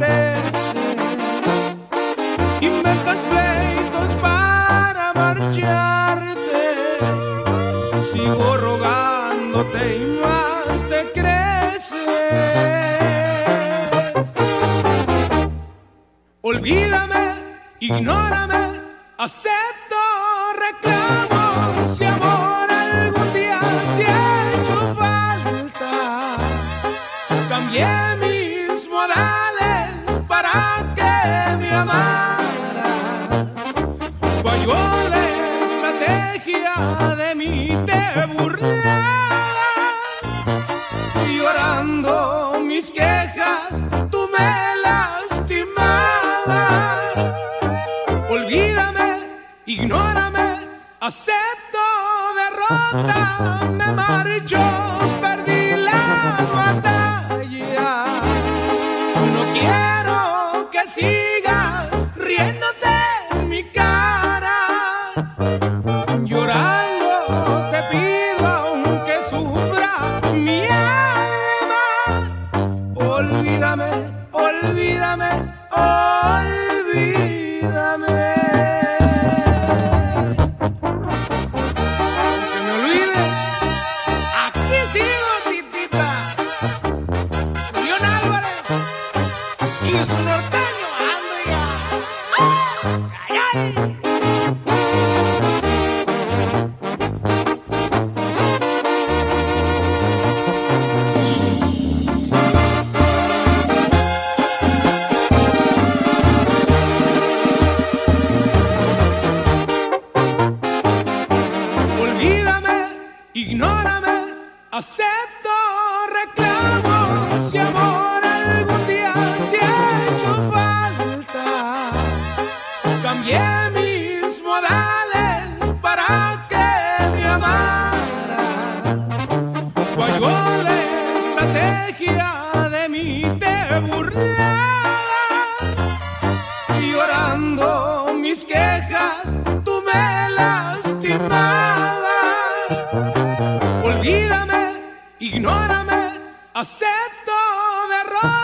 party.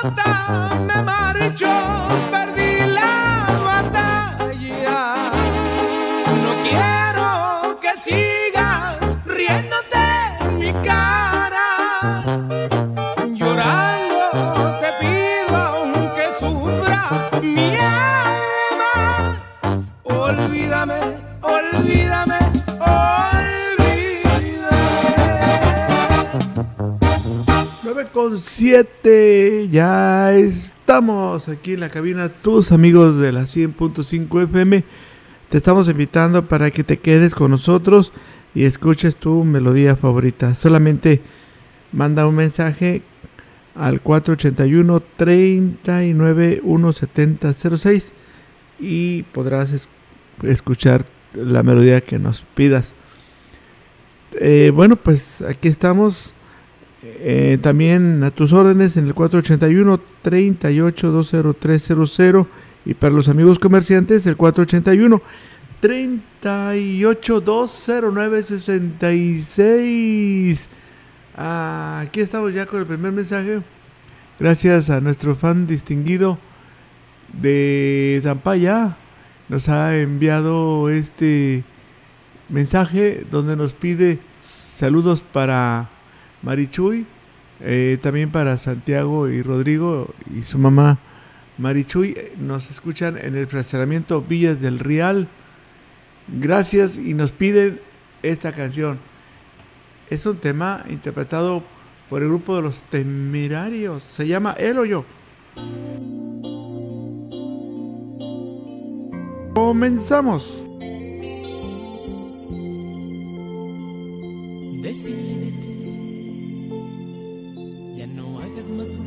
me marcho, perdí la batalla. No quiero que sigas riéndote en mi cara. Llorando te pido aunque sufra mi alma. Olvídame, olvídame. con 7 aquí en la cabina, todos amigos de la 100.5 FM, te estamos invitando para que te quedes con nosotros y escuches tu melodía favorita. Solamente manda un mensaje al 481 39 17006 y podrás escuchar la melodía que nos pidas. Eh, bueno, pues aquí estamos eh, también a tus órdenes en el 481 38 20300 y para los amigos comerciantes el 481 38 209 66. aquí estamos ya con el primer mensaje. Gracias a nuestro fan distinguido de Zampaya. Nos ha enviado este mensaje donde nos pide saludos para Marichuy, eh, también para Santiago y Rodrigo y su mamá Marichuy. Nos escuchan en el fraccionamiento Villas del Real. Gracias y nos piden esta canción. Es un tema interpretado por el grupo de los temerarios. Se llama Él o. Comenzamos. ya no hagas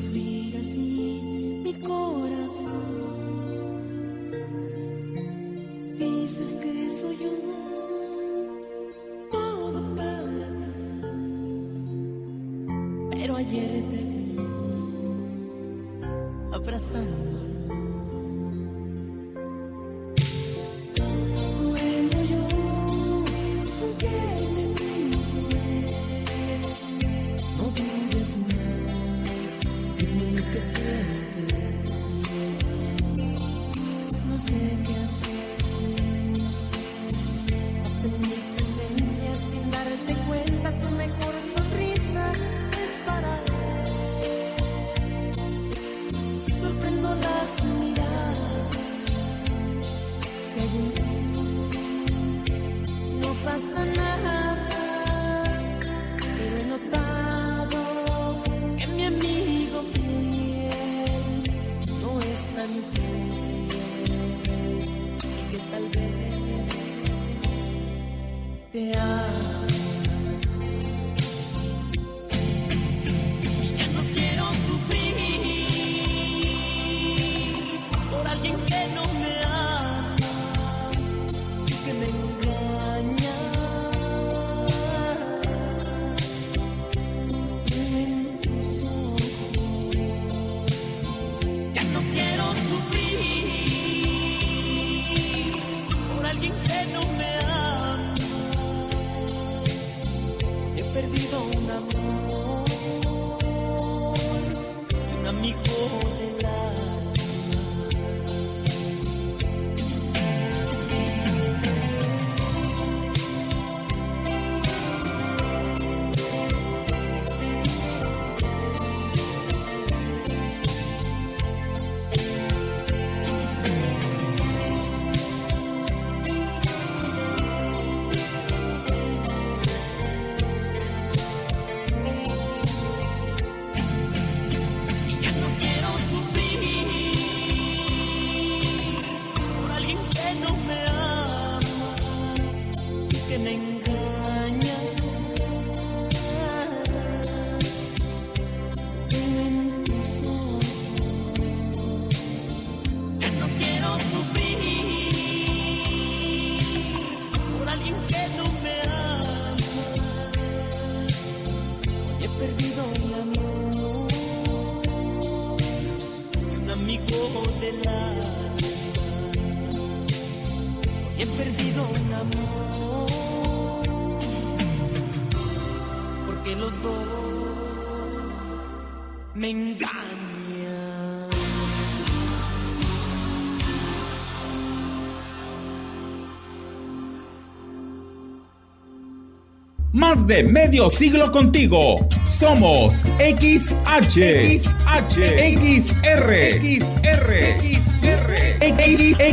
De medio siglo contigo. Somos XH, XH, XR, XR, XR,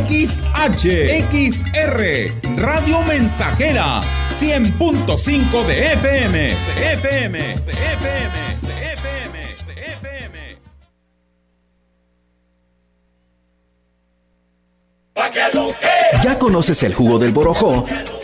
XH, XR, Radio Mensajera, 100.5 de FM, de FM, de FM. ¿Ya conoces el jugo del borojó?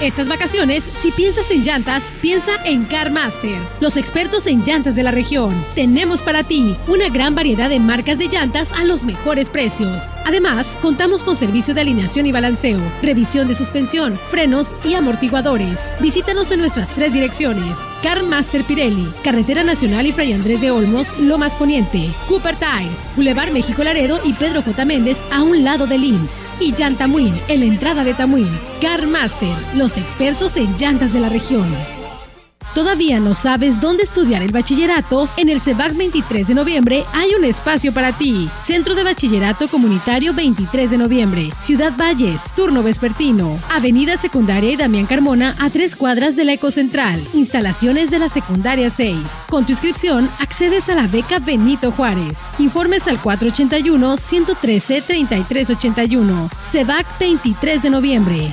Estas vacaciones, si piensas en llantas, piensa en CarMaster, los expertos en llantas de la región. Tenemos para ti una gran variedad de marcas de llantas a los mejores precios. Además, contamos con servicio de alineación y balanceo, revisión de suspensión, frenos y amortiguadores. Visítanos en nuestras tres direcciones. CarMaster Pirelli, Carretera Nacional y Fray Andrés de Olmos, Lomas Poniente. Cooper Tires, Boulevard México Laredo y Pedro J. Méndez a un lado de Lins. Y Llantamuin, en la entrada de Tamuín. CarMaster, los expertos en llantas de la región. ¿Todavía no sabes dónde estudiar el bachillerato? En el CEBAC 23 de noviembre hay un espacio para ti. Centro de Bachillerato Comunitario 23 de noviembre, Ciudad Valles, turno vespertino, Avenida Secundaria y Damián Carmona a tres cuadras de la Ecocentral, instalaciones de la Secundaria 6. Con tu inscripción accedes a la beca Benito Juárez. Informes al 481-113-3381. CEBAC 23 de noviembre.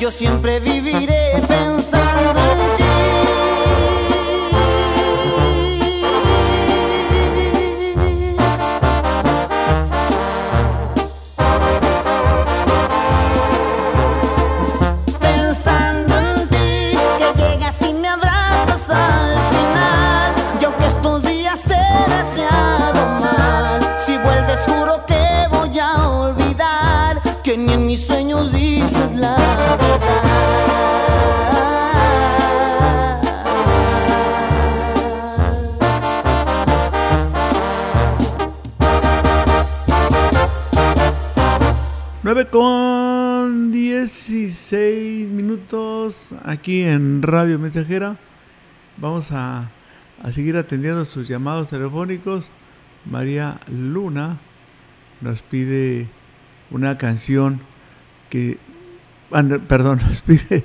Yo siempre viviré pensando aquí en Radio Mensajera. Vamos a, a seguir atendiendo sus llamados telefónicos. María Luna nos pide una canción que, ah, perdón, nos pide,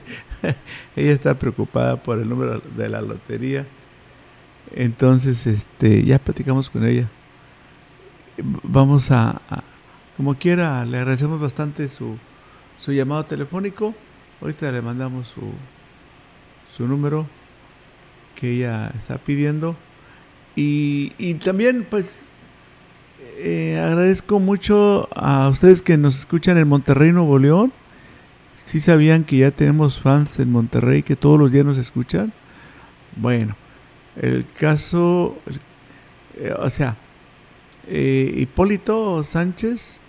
ella está preocupada por el número de la lotería. Entonces, este, ya platicamos con ella. Vamos a, a como quiera, le agradecemos bastante su, su llamado telefónico. Ahorita le mandamos su, su número que ella está pidiendo. Y, también, pues, eh, agradezco mucho a ustedes que nos escuchan en Monterrey, Nuevo León. Si sabían que ya tenemos fans en Monterrey que todos los días nos escuchan. Bueno, el caso, eh, o sea, eh, Hipólito Sánchez,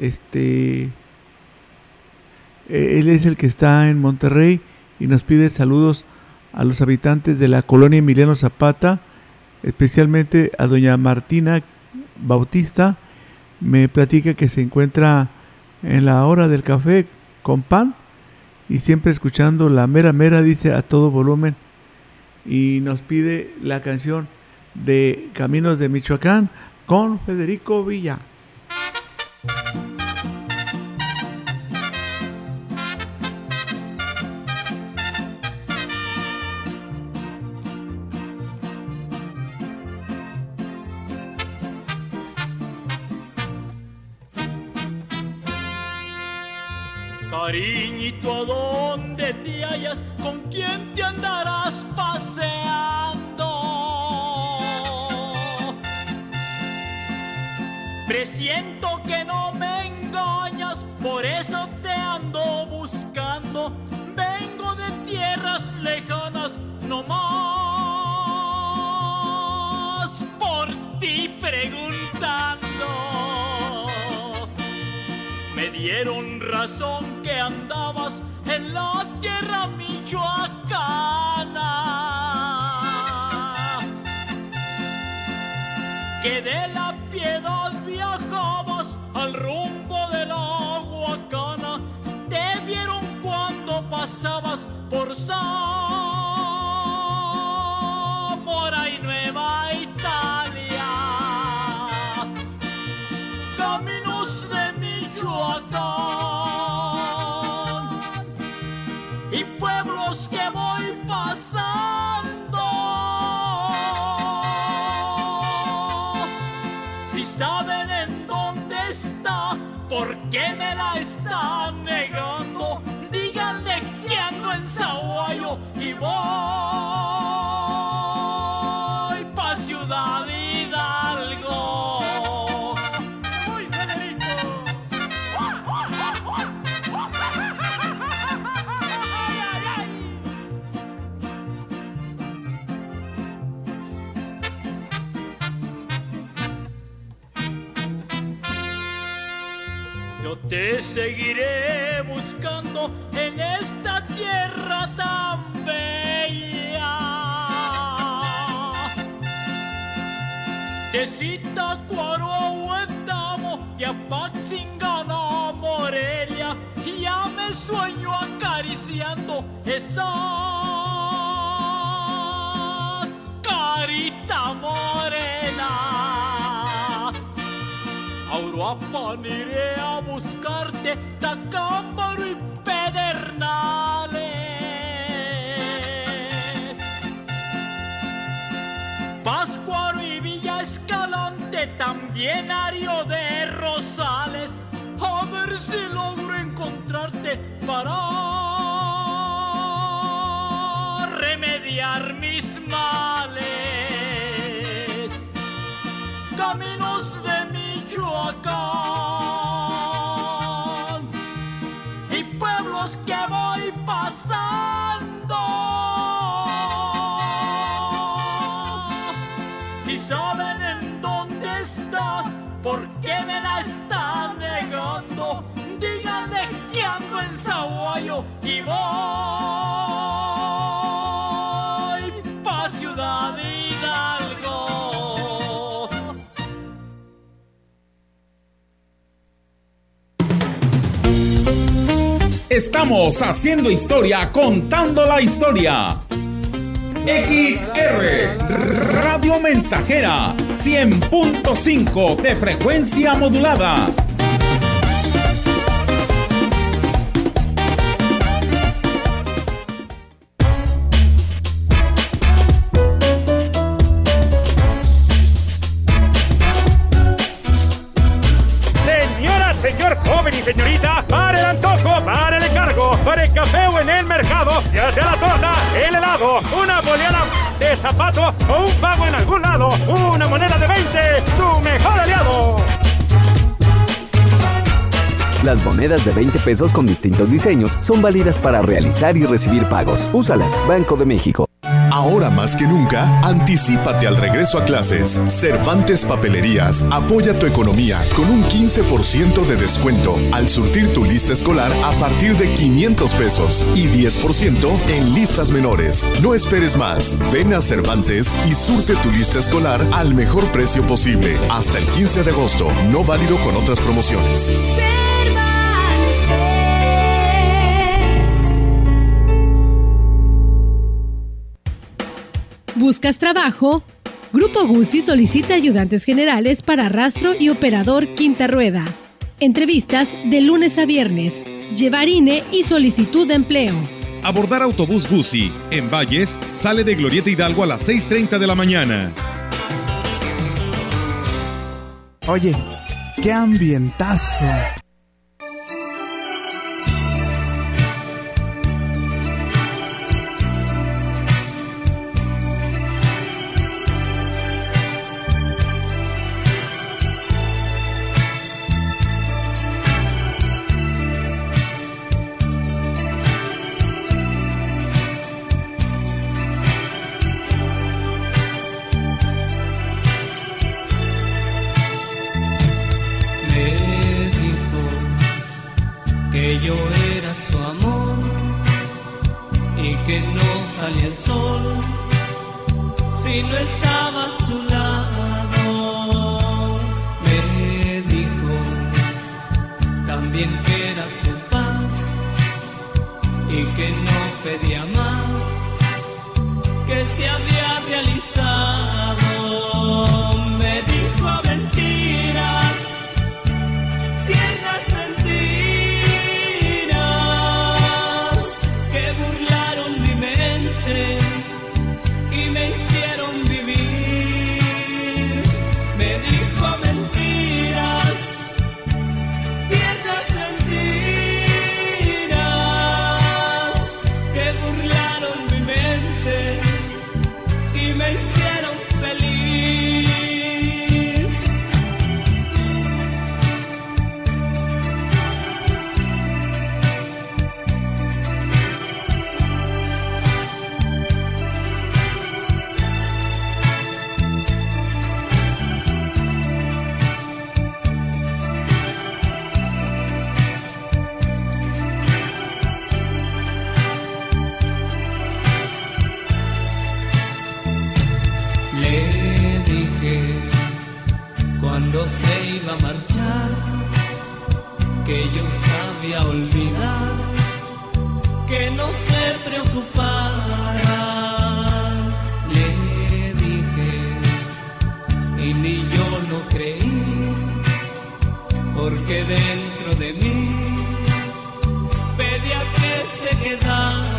este, él es el que está en Monterrey y nos pide saludos a los habitantes de la colonia Emiliano Zapata, especialmente a doña Martina Bautista. Me platica que se encuentra en la hora del café con pan y siempre escuchando la mera mera, dice a todo volumen. Y nos pide la canción de Caminos de Michoacán con Federico Villa. Cariñito, ¿a dónde te hallas? ¿Con quién te andarás paseando? Presiento que no me engañas, por eso te ando buscando. Vengo de tierras lejanas, no más por ti preguntando. Dieron razón que andabas en la tierra michoacana. Que de la piedad viajabas al rumbo de la Huacana. Te vieron cuando pasabas por Zamora seguiré buscando en esta tierra tan bella. De Zitácuaro a Huetamo y a Patzingana, Morelia, ya me sueño acariciando esa carita morena. A Uruapan iré a buscarte, Tacámbaro y Pedernales. Páscuaro y Villa Escalante, también Ario de Rosales. A ver si logro encontrarte para remediar mis males. Caminos de ¿por qué me la están negando? Díganle que ando en Zaguayo y voy pa' Ciudad Hidalgo. Estamos haciendo historia, contando la historia. XR Radio Mensajera 100.5 de frecuencia modulada. Monedas de 20 pesos con distintos diseños son válidas para realizar y recibir pagos. Úsalas, Banco de México. Ahora más que nunca, anticipate al regreso a clases. Cervantes Papelerías apoya tu economía con un 15% de descuento al surtir tu lista escolar a partir de 500 pesos y 10% en listas menores. No esperes más. Ven a Cervantes y surte tu lista escolar al mejor precio posible. Hasta el 15 de agosto, no válido con otras promociones. ¿Buscas trabajo? Grupo Guzzi solicita ayudantes generales para rastro y operador quinta rueda. Entrevistas de lunes a viernes. Llevar INE y solicitud de empleo. Abordar autobús Guzzi en Valles sale de Glorieta Hidalgo a las 6.30 de la mañana. Oye, qué ambientazo. salía el sol si no estaba a su lado? Me dijo también que era su paz y que no pedía más que se había mí, pedía que se quedara.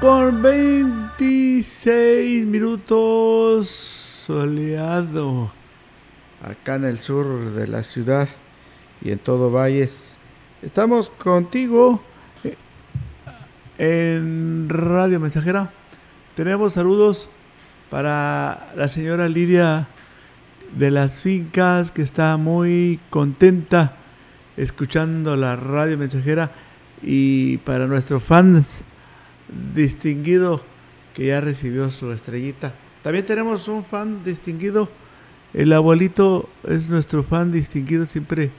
Con 26 minutos soleado acá en el sur de la ciudad y en todo Valles. Estamos contigo eh, en Radio Mensajera. Tenemos saludos para la señora Lidia de las fincas que está muy contenta escuchando la radio mensajera y para nuestros fans distinguido que ya recibió su estrellita. También tenemos un fan distinguido. El abuelito es nuestro fan distinguido, siempre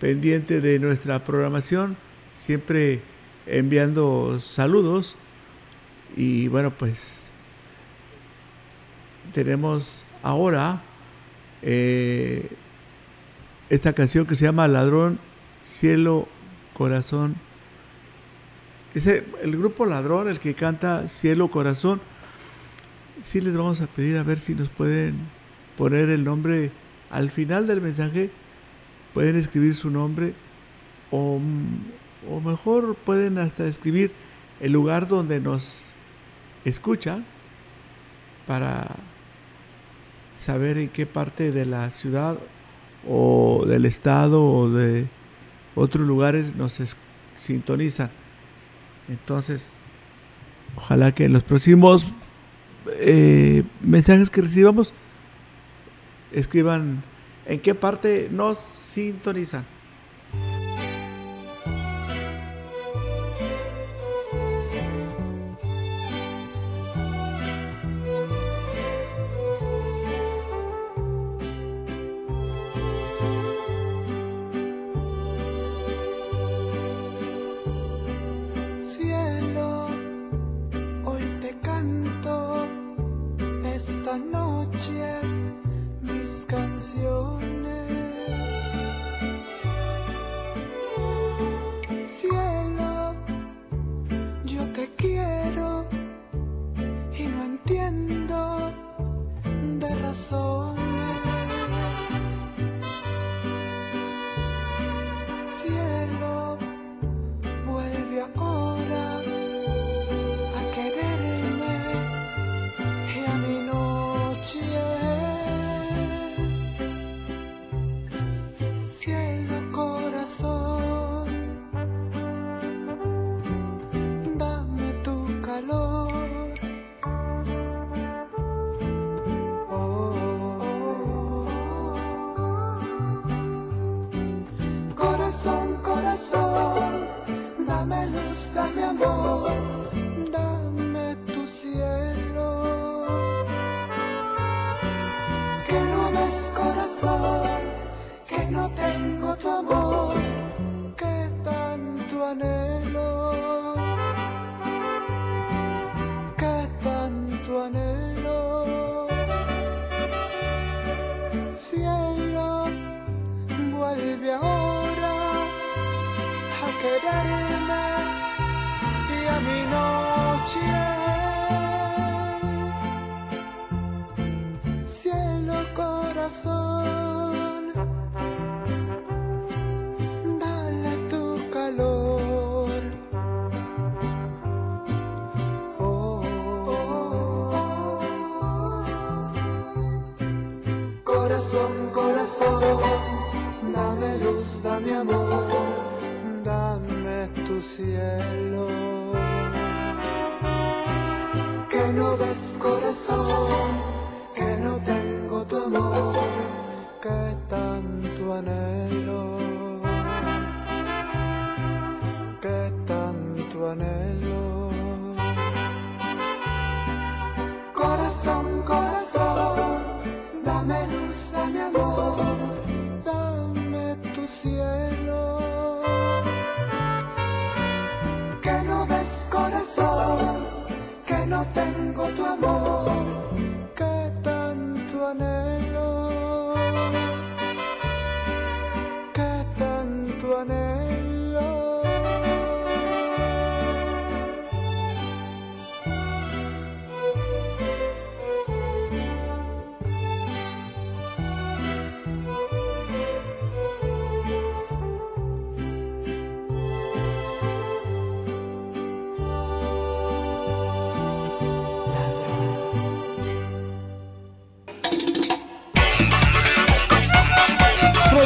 pendiente de nuestra programación, siempre enviando saludos Y bueno, pues tenemos ahora eh, esta canción que se llama Ladrón, Cielo, Corazón. Ese, el grupo Ladrón, el que canta Cielo, Corazón. Sí les vamos a pedir a ver si nos pueden poner el nombre al final del mensaje. Pueden escribir su nombre o, o mejor pueden hasta escribir el lugar donde nos escuchan para saber en qué parte de la ciudad o del estado o de otros lugares nos sintonizan. Entonces, ojalá que en los próximos eh, mensajes que recibamos escriban en qué parte nos sintonizan. mi amor, dame tu cielo. Que no ves corazón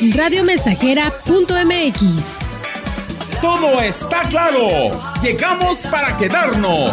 radiomensajera.mx. Todo está claro. Llegamos para quedarnos.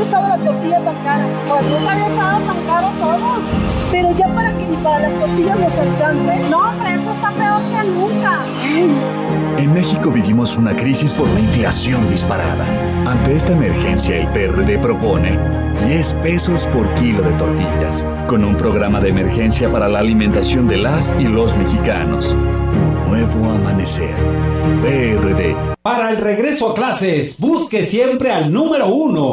había estado la tortilla tan cara. Pues nunca había estado tan caro todo. Pero ya para que ni para las tortillas nos alcance. No, hombre, esto está peor que nunca. En México vivimos una crisis por la inflación disparada. Ante esta emergencia, el PRD propone 10 pesos por kilo de tortillas, con un programa de emergencia para la alimentación de las y los mexicanos. Nuevo amanecer. PRD. Para el regreso a clases, busque siempre al número uno.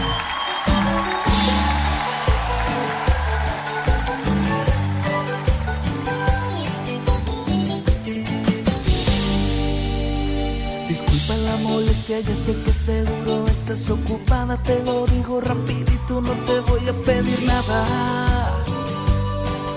Molestia, ya sé que seguro estás ocupada, te lo digo rapidito, no te voy a pedir nada.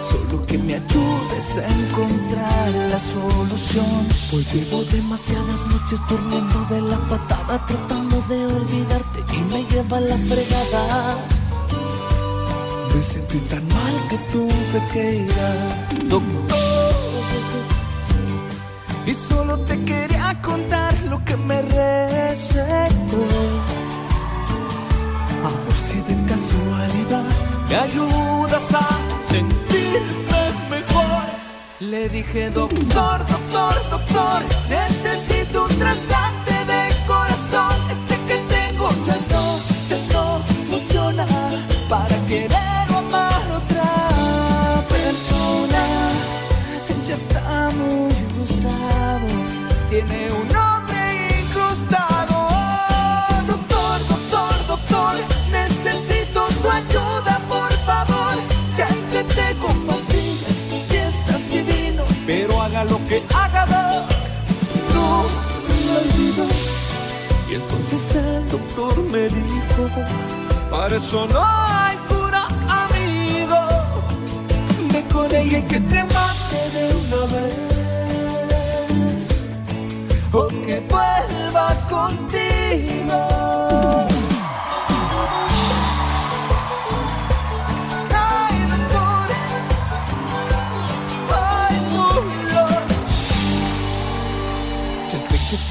Solo que me ayudes a encontrar la solución. Pues llevo demasiadas noches durmiendo de la patada, tratando de olvidarte y me lleva la fregada. Me sentí tan mal que tuve que ir al doctor. Y solo te quería contar lo que me recetó. A ver si de casualidad me ayudas a sentirme mejor. Le dije, doctor, doctor, doctor, necesito un trasplante tiene un nombre incrustado. Doctor, doctor, doctor, necesito su ayuda, por favor. Ya intenté con pastillas, fiestas y vino, pero haga lo que haga, no lo olvido. Y entonces el doctor me dijo, para eso no hay cura, amigo. Ve con ella que te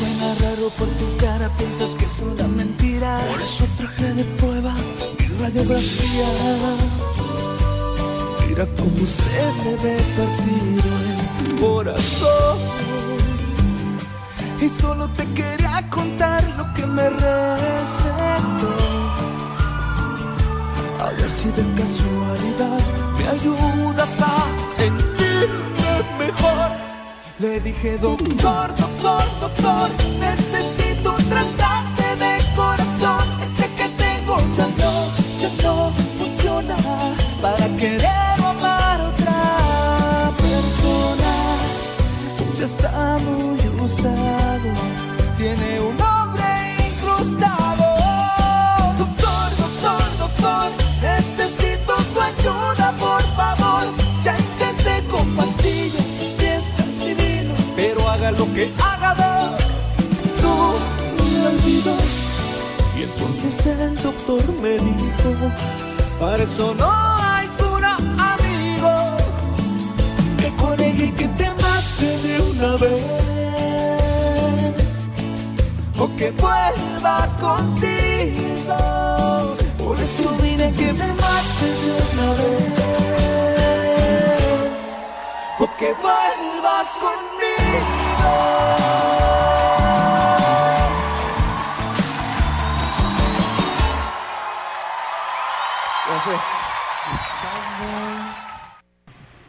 suena raro por tu cara, piensas que es una mentira. Por eso traje de prueba mi radiografía. Mira cómo se me ve partido el corazón. Y solo te quería contar lo que me recetó. A ver si de casualidad me ayudas a sentirme mejor. Le dije, doctor, doctor, doctor, necesito un trasplante de corazón. Este que tengo ya no, ya no funciona para querer o amar a otra persona. Ya está muy usado, tiene entonces el doctor me dijo, para eso no hay cura, amigo. Que con que te mate de una vez. O que vuelva contigo. Por eso vine que me mates de una vez. O que vuelvas conmigo. Gracias.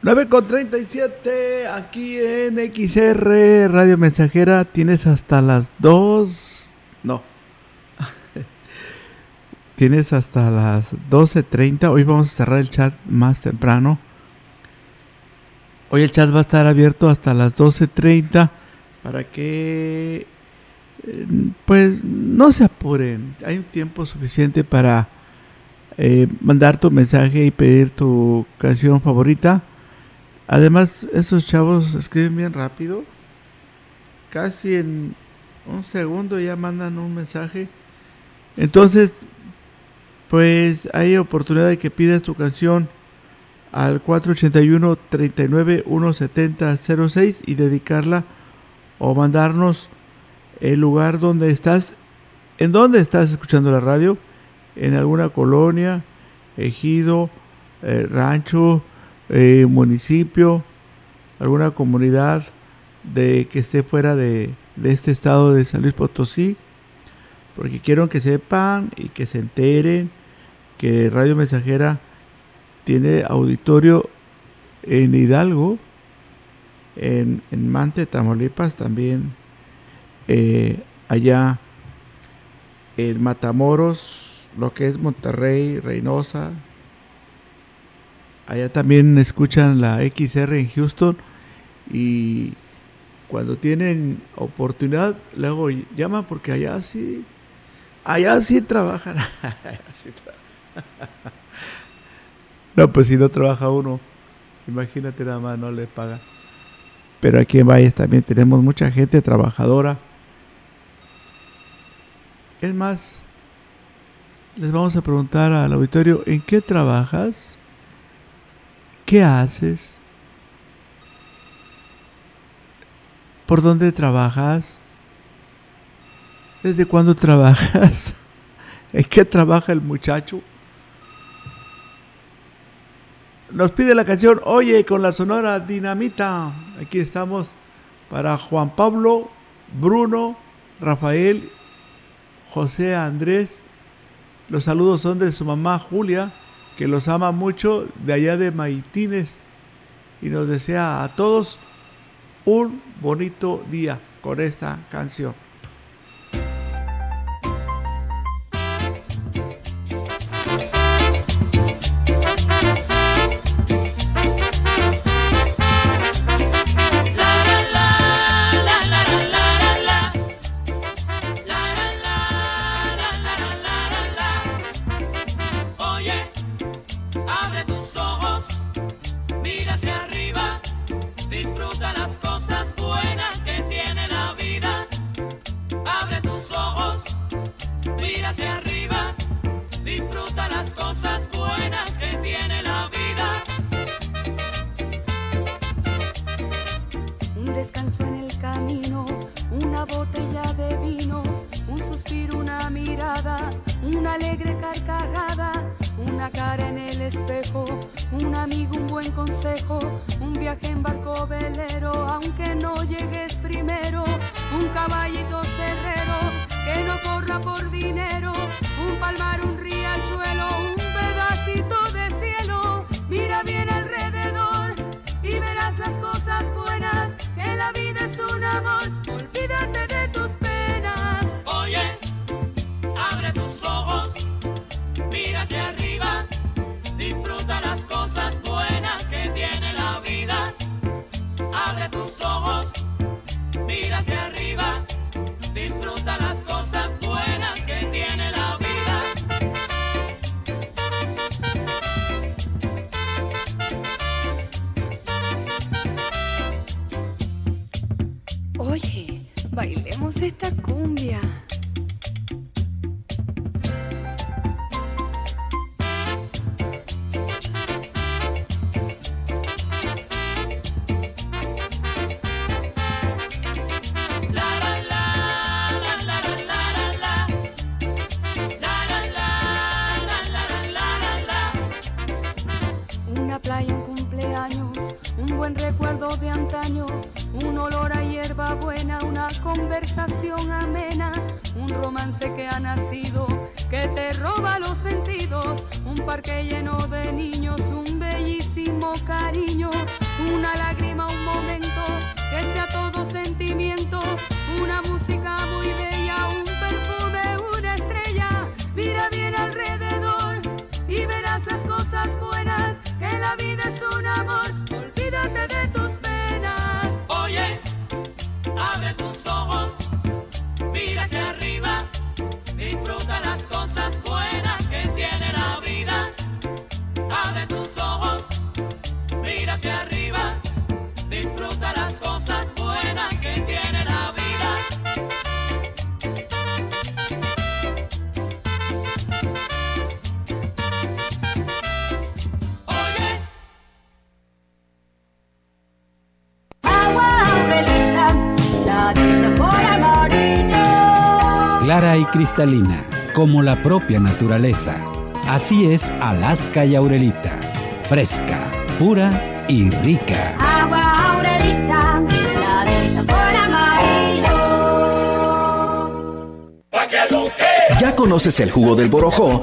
9 con 37 aquí en XR Radio Mensajera. Tienes hasta las 2. No. Tienes hasta las 12.30. Hoy vamos a cerrar el chat más temprano. Hoy el chat va a estar abierto hasta las 12.30 para que eh, pues no se apuren. Hay un tiempo suficiente para eh, mandar tu mensaje y pedir tu canción favorita. Además, esos chavos escriben bien rápido. Casi en un segundo ya mandan un mensaje. Entonces, pues hay oportunidad de que pidas tu canción al 481 39 170 06 y dedicarla o mandarnos el lugar donde estás, en donde estás escuchando la radio, en alguna colonia, ejido, eh, rancho, eh, municipio, alguna comunidad de que esté fuera de, de, este estado de San Luis Potosí, porque quiero que sepan y que se enteren que Radio Mensajera tiene auditorio en Hidalgo, en, en Mante, Tamaulipas, también eh, allá en Matamoros, lo que es Monterrey, Reynosa, Allá también escuchan la XR en Houston y cuando tienen oportunidad luego llaman porque allá sí, allá sí trabajan. no, pues si no trabaja uno, imagínate nada más, no le pagan. Pero aquí en Valles también tenemos mucha gente trabajadora. Es más, les vamos a preguntar al auditorio, ¿en qué trabajas? ¿Qué haces? ¿Por dónde trabajas? ¿Desde cuándo trabajas? ¿En qué trabaja el muchacho? Nos pide la canción Oye con la sonora Dinamita. Aquí estamos para Juan Pablo, Bruno, Rafael, José Andrés. Los saludos son de su mamá Julia que los ama mucho de allá de Maitines y nos desea a todos un bonito día con esta canción. Amena, un cristalina, como la propia naturaleza. Así es Alaska y Aurelita. Fresca, pura y rica. Agua Aurelita, la dieta por amarillo. ¿Ya conoces el jugo del Borojó?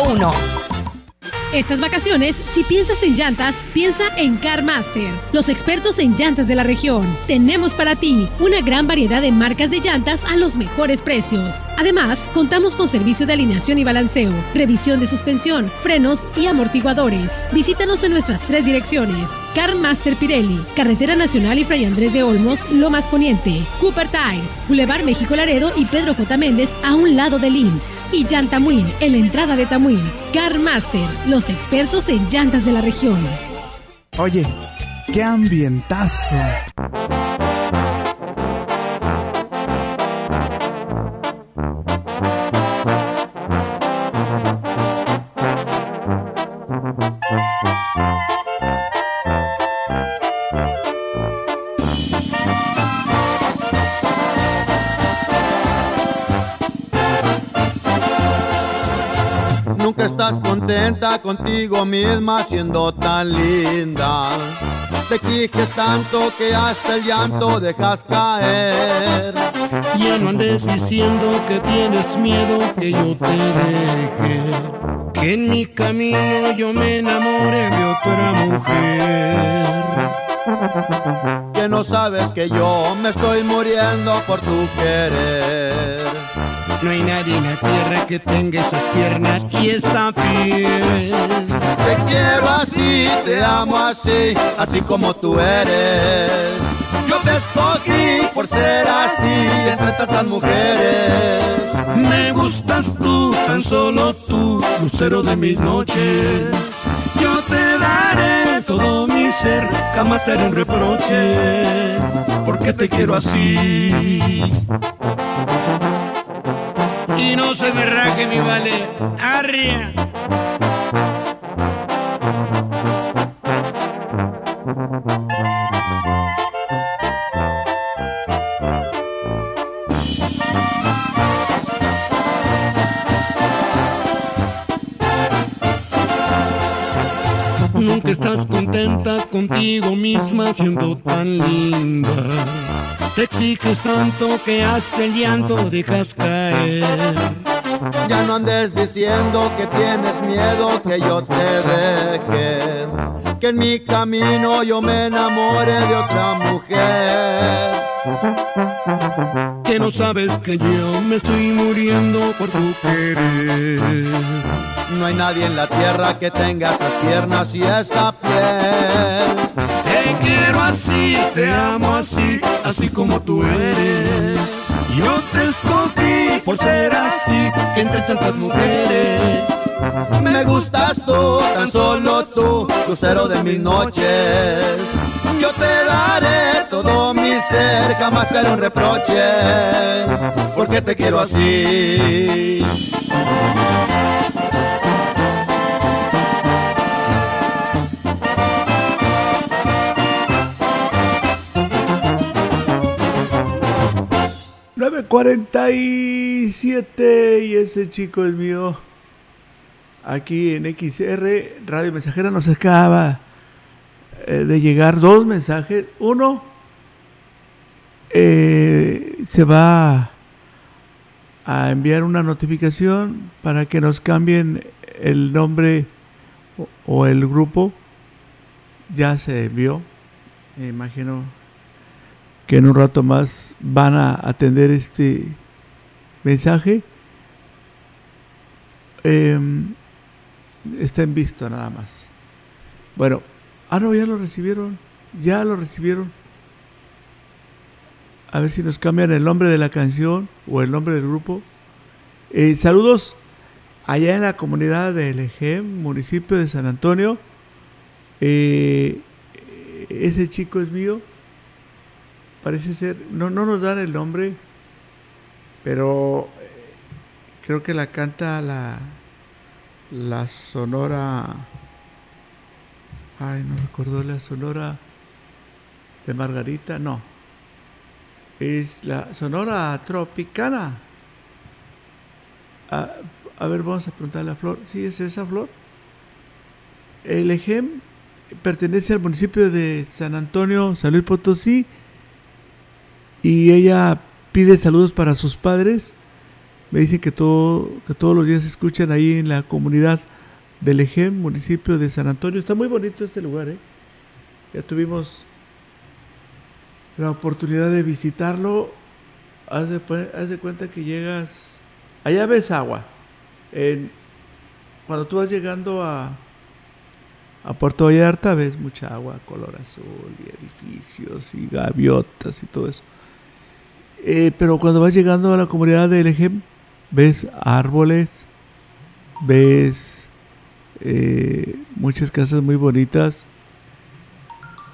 1. Estas vacaciones, si piensas en llantas, piensa en CarMaster, los expertos en llantas de la región. Tenemos para ti una gran variedad de marcas de llantas a los mejores precios. Además, contamos con servicio de alineación y balanceo, revisión de suspensión, frenos y amortiguadores. Visítanos en nuestras tres direcciones. CarMaster Pirelli, Carretera Nacional y Fray Andrés de Olmos, Lomas Poniente. Cooper Tires, Boulevard México Laredo y Pedro J. Méndez a un lado de Lins. Y Llantamuin, en la entrada de Tamuín. CarMaster, los expertos en llantas de la región. Oye, qué ambientazo. Estás contenta contigo misma siendo tan linda. Te exiges tanto que hasta el llanto dejas caer. Ya no andes diciendo que tienes miedo que yo te deje. Que en mi camino yo me enamore de otra mujer. Que no sabes que yo me estoy muriendo por tu querer. No hay nadie en la tierra que tenga esas piernas y esa piel. Te quiero así, te amo así, así como tú eres. Yo te escogí por ser así entre tantas mujeres. Me gustas tú, tan solo tú, lucero de mis noches. Yo te daré todo mi ser, jamás te haré un reproche, porque te quiero así. Y no se me raje mi vale, arria. Nunca estás contenta contigo misma siendo tan linda. Te exiges tanto que hasta el llanto dejas caer. Ya no andes diciendo que tienes miedo que yo te deje. Que en mi camino yo me enamore de otra mujer. Que no sabes que yo me estoy muriendo por tu querer. No hay nadie en la tierra que tenga esas piernas y esa piel. Te quiero así, te amo así, así como tú eres. Yo te escogí por ser así entre tantas mujeres. Me gustas tú, tan solo tú, lucero de mil noches. Yo te daré todo mi ser, jamás te haré un reproche, porque te quiero así. 47 y ese chico es mío. Aquí en XR Radio Mensajera nos acaba eh, de llegar dos mensajes. Uno eh, se va a enviar una notificación para que nos cambien el nombre o, o el grupo. Ya se envió. Me imagino que en un rato más van a atender este mensaje. Em, está en visto nada más. Bueno, ah, no, ya lo recibieron. Ya lo recibieron. A ver si nos cambian el nombre de la canción o el nombre del grupo. Eh, saludos allá en la comunidad de Elegem, municipio de San Antonio. Eh, ese chico es mío. Parece ser, no, no nos dan el nombre, pero eh, creo que la canta la, la Sonora. Ay, no recuerdo la Sonora de Margarita, no. Es la Sonora Tropicana. A, a ver, vamos a preguntarle a Flor. ¿Sí es esa Flor? El EGEM pertenece al municipio de San Antonio, San Luis Potosí. Y ella pide saludos para sus padres. Me dice que, todo, que todos los días se escuchan ahí en la comunidad del Ejem, municipio de San Antonio. Está muy bonito este lugar, ¿eh? Ya tuvimos la oportunidad de visitarlo. Haz de, cuenta que llegas. Allá ves agua. Cuando tú vas llegando a, a Puerto Vallarta ves mucha agua color azul y edificios y gaviotas y todo eso. Eh, pero cuando vas llegando a la comunidad del Ejem, ves árboles, ves eh, muchas casas muy bonitas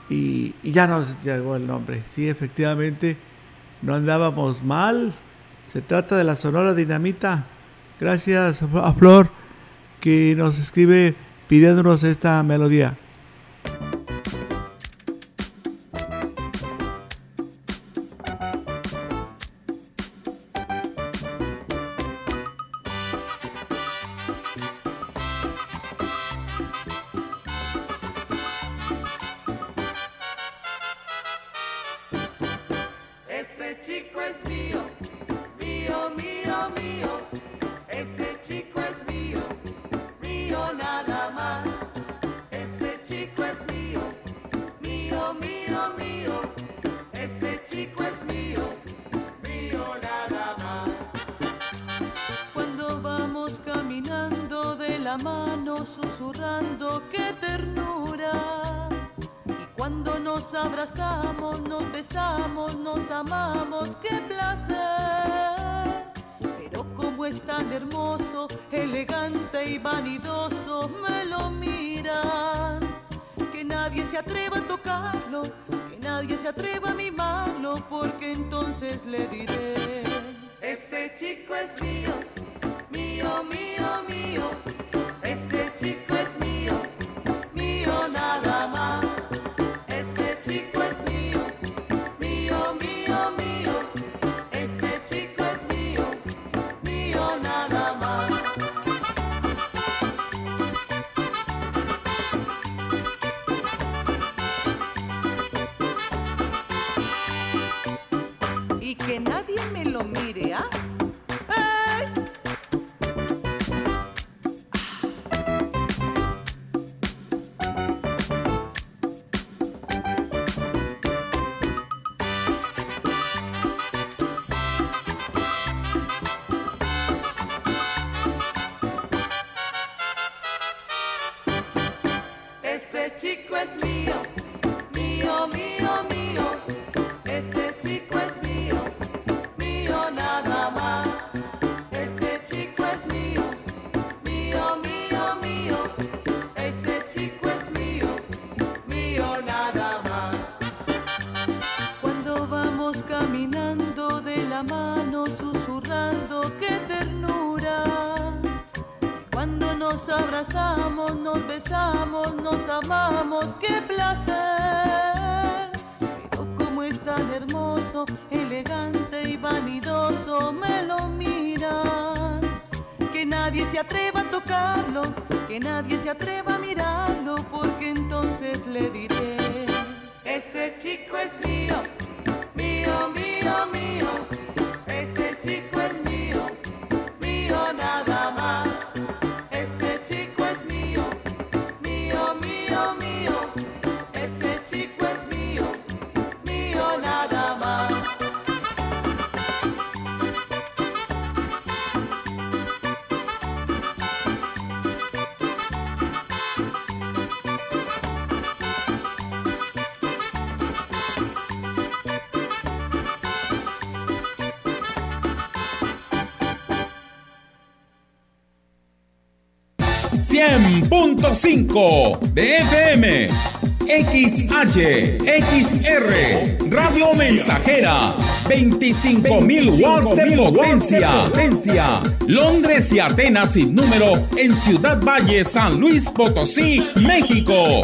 y, y, ya nos llegó el nombre. Sí, efectivamente, no andábamos mal. Se trata de la Sonora Dinamita. Gracias a Flor que nos escribe pidiéndonos esta melodía. Nos amamos, qué placer. Pero como es tan hermoso, elegante y vanidoso, me lo miran. Que nadie se atreva a tocarlo, que nadie se atreva a mimarlo, porque entonces le diré. Ese chico es mío, mío, mío, mío. Ese chico es mío, .5 de FM, XH, XR, Radio Mensajera, 25.000 watts de potencia. Londres y Atenas sin número en Ciudad Valle, San Luis Potosí, México.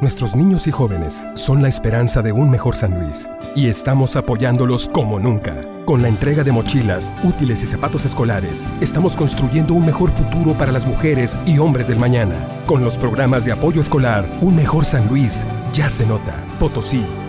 Nuestros niños y jóvenes son la esperanza de un mejor San Luis y estamos apoyándolos como nunca. Con la entrega de mochilas, útiles y zapatos escolares, estamos construyendo un mejor futuro para las mujeres y hombres del mañana. Con los programas de apoyo escolar, un mejor San Luis ya se nota. Potosí,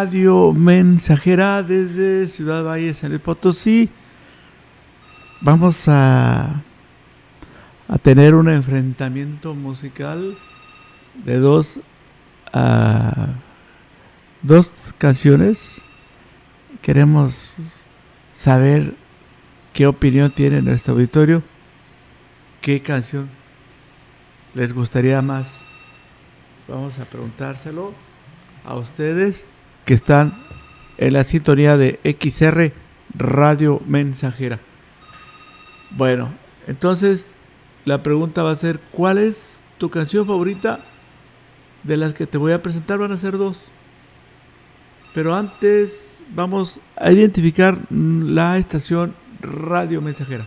Radio Mensajera desde Ciudad Valle, San Luis Potosí. Vamos a, tener un enfrentamiento musical de dos, ah, dos canciones. Queremos saber qué opinión tiene nuestro auditorio, qué canción les gustaría más. Vamos a preguntárselo a ustedes que están en la sintonía de XR Radio Mensajera. Bueno, entonces la pregunta va a ser, ¿cuál es tu canción favorita? De las que te voy a presentar van a ser dos. Pero antes vamos a identificar la estación Radio Mensajera.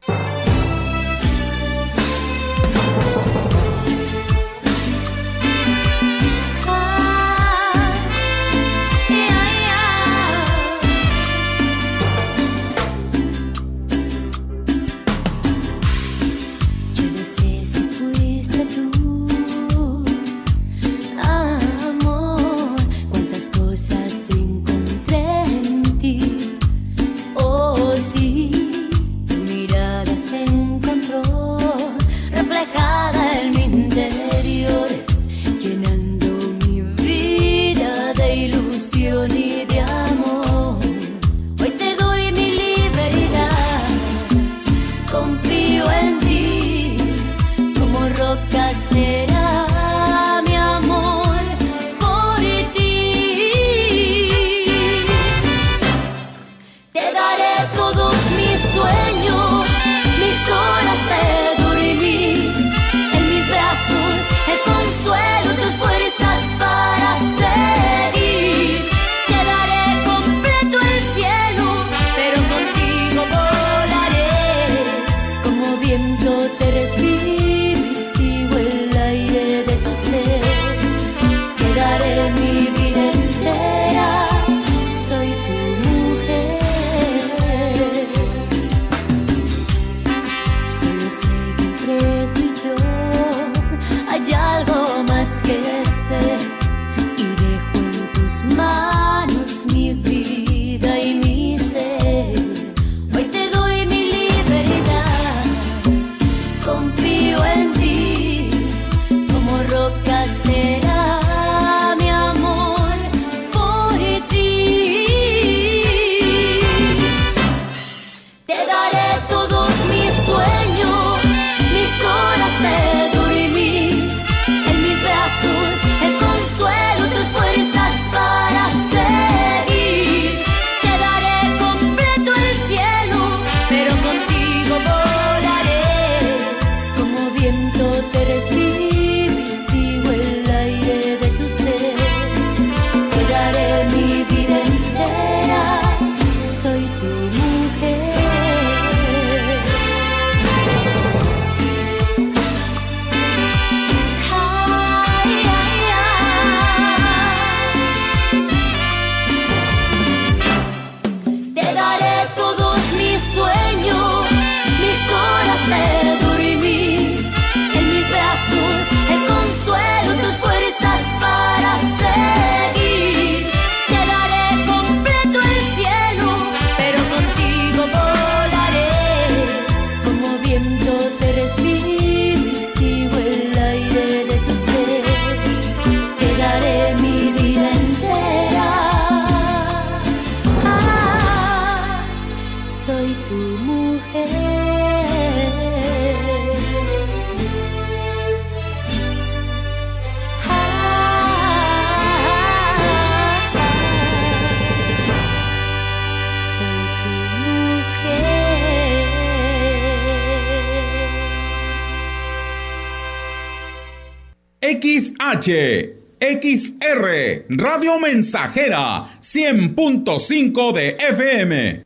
Mensajera, 100.5 de FM.